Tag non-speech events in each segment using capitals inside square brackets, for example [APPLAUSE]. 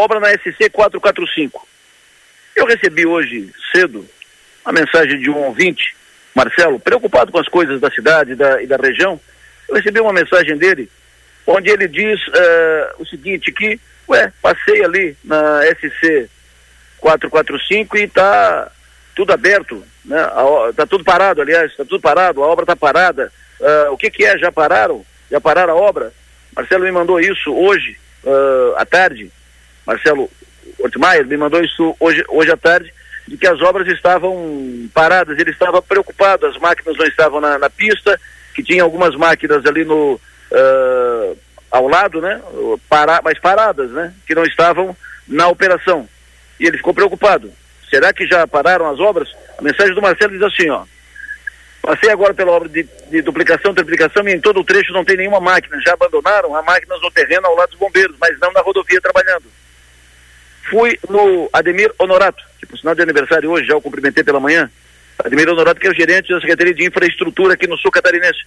obra na SC 445. Eu recebi hoje cedo a mensagem de um ouvinte, Marcelo, preocupado com as coisas da cidade da, e da região. Eu recebi uma mensagem dele, onde ele diz uh, o seguinte, que, ué, passei ali na SC 445 e está tudo aberto, né? Está tudo parado, aliás, está tudo parado, a obra está parada. Uh, o que que é? Já pararam? Já pararam a obra? Marcelo me mandou isso hoje, uh, à tarde. Marcelo Ortmaier me mandou isso hoje, hoje à tarde, de que as obras estavam paradas, ele estava preocupado, as máquinas não estavam na, na pista, que tinha algumas máquinas ali no uh, ao lado, né? Para, mas paradas, né? Que não estavam na operação. E ele ficou preocupado. Será que já pararam as obras? A mensagem do Marcelo diz assim, ó. Passei agora pela obra de, de duplicação, triplicação e em todo o trecho não tem nenhuma máquina. Já abandonaram as máquinas no terreno ao lado dos bombeiros, mas não na rodovia trabalhando. Fui no Ademir Honorato, que por sinal de aniversário hoje, já o cumprimentei pela manhã. Ademir Honorato, que é o gerente da Secretaria de Infraestrutura aqui no Sul Catarinense.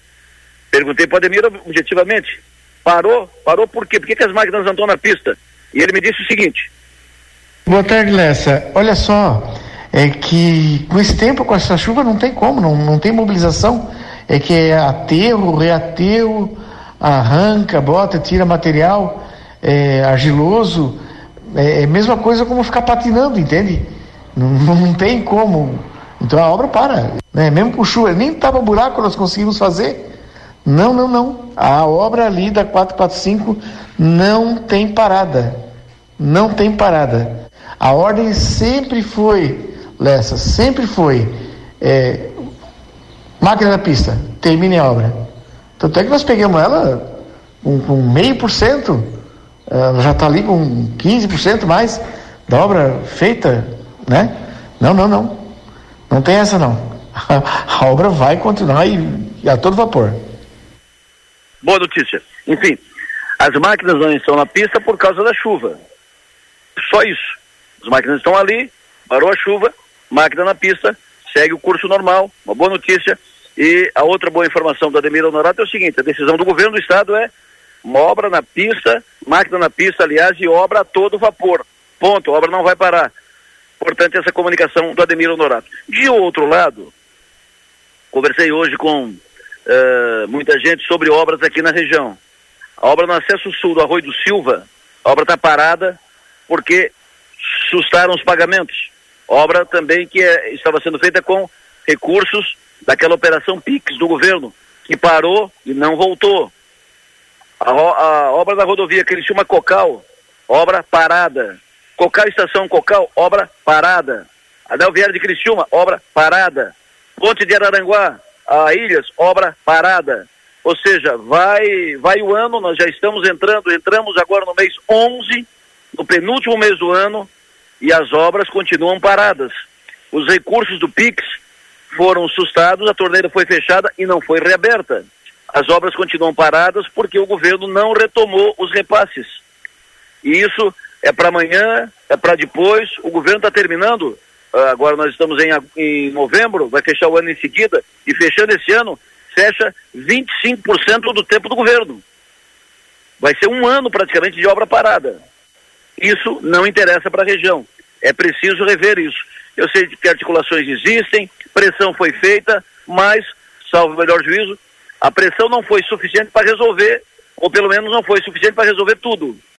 Perguntei para o Ademir objetivamente. Parou? Parou por quê? Por que, que as máquinas estão na pista? E ele me disse o seguinte. Boa tarde, Lessa. Olha só, é que com esse tempo, com essa chuva, não tem como, não, não tem mobilização. É que é aterro, reaterro, arranca, bota, tira material, é argiloso. É, é a mesma coisa como ficar patinando, entende? Não, não tem como. Então a obra para. Né? Mesmo com chuva, nem tava buraco nós conseguimos fazer. Não, não, não. A obra ali da 445 não tem parada. Não tem parada. A ordem sempre foi Lessa, sempre foi é, máquina da pista, termine a obra. Tanto é que nós pegamos ela com, com meio por cento, ela já está ali com 15% mais da obra feita, né? Não, não, não. Não tem essa não. [LAUGHS] A, obra vai continuar e, e a todo vapor. Boa notícia. Enfim, as máquinas não estão na pista por causa da chuva. Só isso. As máquinas estão ali, parou a chuva, máquina na pista, segue o curso normal, uma boa notícia. E a outra boa informação do Ademir Honorato é o seguinte, a decisão do governo do estado é uma obra na pista, máquina na pista, aliás, e obra a todo vapor. Ponto, a obra não vai parar. Portanto, essa comunicação do Ademir Honorato. De outro lado, conversei hoje com uh, muita gente sobre obras aqui na região. A obra no acesso sul do Arroio do Silva, a obra está parada porque sustaram os pagamentos. Obra também que é, estava sendo feita com recursos daquela operação PIX do governo, que parou e não voltou. A, a obra da rodovia Criciúma Cocal, obra parada. Cocal Estação Cocal, obra parada. Anel Vieira de Criciúma, obra parada. Ponte de Araranguá, a Ilhas, obra parada. Ou seja, vai, vai o ano, nós já estamos entrando, entramos agora no mês 11, no penúltimo mês do ano, e as obras continuam paradas. Os recursos do PIX foram sustados, a torneira foi fechada e não foi reaberta. As obras continuam paradas porque o governo não retomou os repasses. E isso é para amanhã, é para depois. O governo está terminando, ah, agora nós estamos em, em novembro, vai fechar o ano em seguida, e fechando esse ano, fecha 25% do tempo do governo. Vai ser um ano praticamente de obra parada. Isso não interessa para a região. É preciso rever isso. Eu sei que articulações existem, pressão foi feita, mas, salvo o melhor juízo, a pressão não foi suficiente para resolver, ou pelo menos não foi suficiente para resolver tudo.